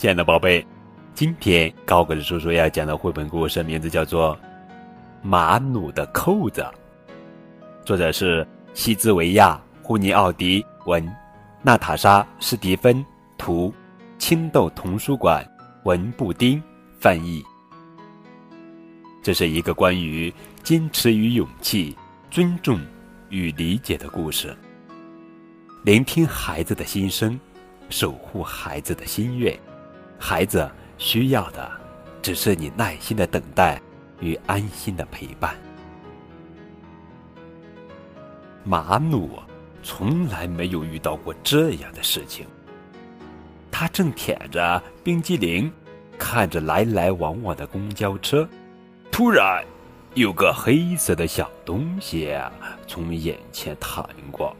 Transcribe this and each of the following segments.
亲爱的宝贝，今天高个子叔叔要讲的绘本故事名字叫做《马努的扣子》，作者是西兹维亚·胡尼奥迪文，娜塔莎·斯蒂芬图，青豆童书馆文布丁翻译。这是一个关于坚持与勇气、尊重与理解的故事。聆听孩子的心声，守护孩子的心愿。孩子需要的，只是你耐心的等待与安心的陪伴。马努从来没有遇到过这样的事情。他正舔着冰激凌，看着来来往往的公交车，突然，有个黑色的小东西从眼前弹过。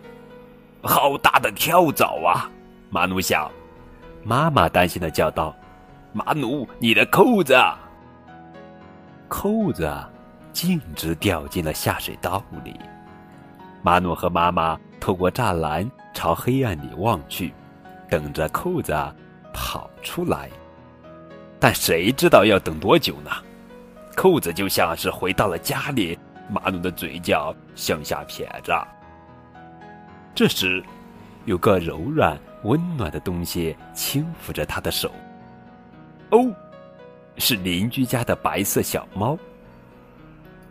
好大的跳蚤啊！马努想。妈妈担心的叫道：“马努，你的扣子！”扣子径直掉进了下水道里。马努和妈妈透过栅栏朝黑暗里望去，等着扣子跑出来。但谁知道要等多久呢？扣子就像是回到了家里，马努的嘴角向下撇着。这时，有个柔软、温暖的东西轻抚着他的手。哦，是邻居家的白色小猫。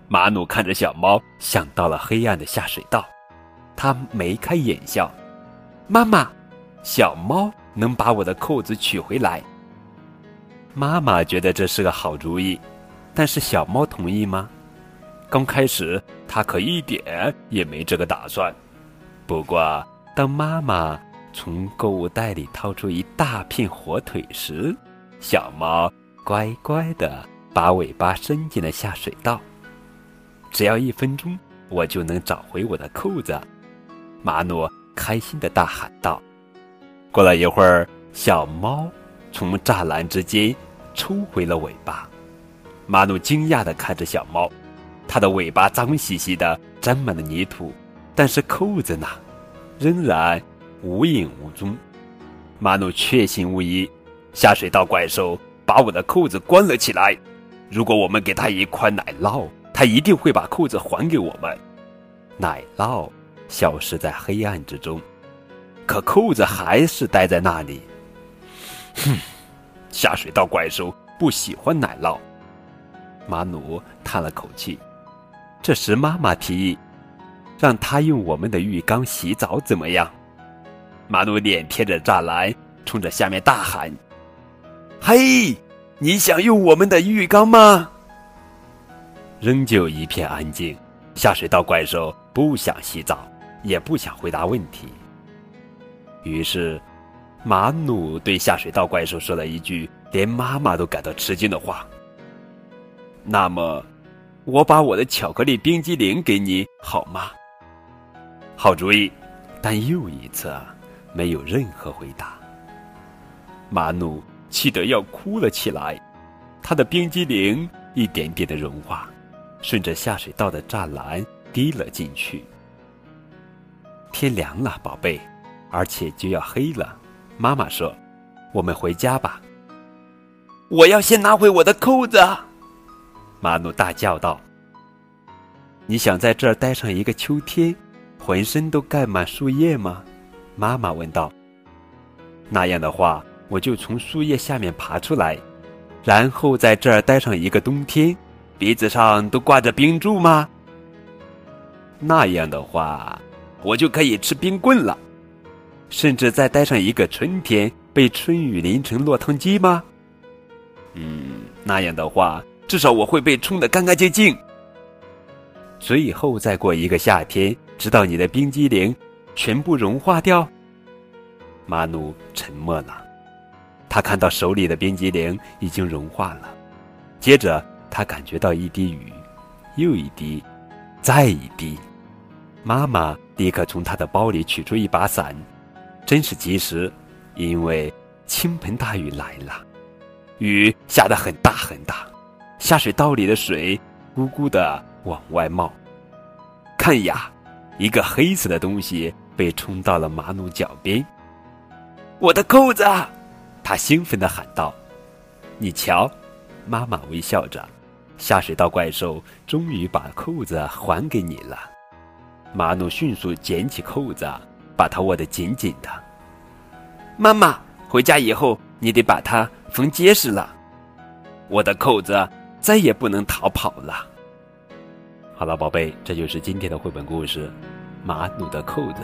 马努看着小猫，想到了黑暗的下水道，他眉开眼笑：“妈妈，小猫能把我的扣子取回来。”妈妈觉得这是个好主意，但是小猫同意吗？刚开始，它可一点也没这个打算。不过，当妈妈从购物袋里掏出一大片火腿时，小猫乖乖的把尾巴伸进了下水道。只要一分钟，我就能找回我的扣子。马努开心的大喊道。过了一会儿，小猫从栅栏之间抽回了尾巴。马努惊讶的看着小猫，它的尾巴脏兮兮的，沾满了泥土。但是扣子呢，仍然无影无踪。马努确信无疑，下水道怪兽把我的扣子关了起来。如果我们给他一块奶酪，他一定会把扣子还给我们。奶酪消失在黑暗之中，可扣子还是待在那里。哼，下水道怪兽不喜欢奶酪。马努叹了口气。这时，妈妈提议。让他用我们的浴缸洗澡怎么样？马努脸贴着栅栏，冲着下面大喊：“嘿，你想用我们的浴缸吗？”仍旧一片安静。下水道怪兽不想洗澡，也不想回答问题。于是，马努对下水道怪兽说了一句连妈妈都感到吃惊的话：“那么，我把我的巧克力冰激凌给你好吗？”好主意，但又一次没有任何回答。马努气得要哭了起来，他的冰激凌一点点的融化，顺着下水道的栅栏滴了进去。天凉了，宝贝，而且就要黑了。妈妈说：“我们回家吧。”我要先拿回我的扣子！马努大叫道：“你想在这儿待上一个秋天？”浑身都盖满树叶吗？妈妈问道。那样的话，我就从树叶下面爬出来，然后在这儿待上一个冬天，鼻子上都挂着冰柱吗？那样的话，我就可以吃冰棍了，甚至再待上一个春天，被春雨淋成落汤鸡吗？嗯，那样的话，至少我会被冲得干干净净。最后再过一个夏天，直到你的冰激凌全部融化掉。马努沉默了，他看到手里的冰激凌已经融化了。接着，他感觉到一滴雨，又一滴，再一滴。妈妈立刻从他的包里取出一把伞，真是及时，因为倾盆大雨来了。雨下得很大很大，下水道里的水咕咕的。往外冒，看呀，一个黑色的东西被冲到了马努脚边。我的扣子，他兴奋地喊道：“你瞧！”妈妈微笑着，下水道怪兽终于把扣子还给你了。马努迅速捡起扣子，把它握得紧紧的。妈妈，回家以后你得把它缝结实了，我的扣子再也不能逃跑了。好了，宝贝，这就是今天的绘本故事《马努的扣子》。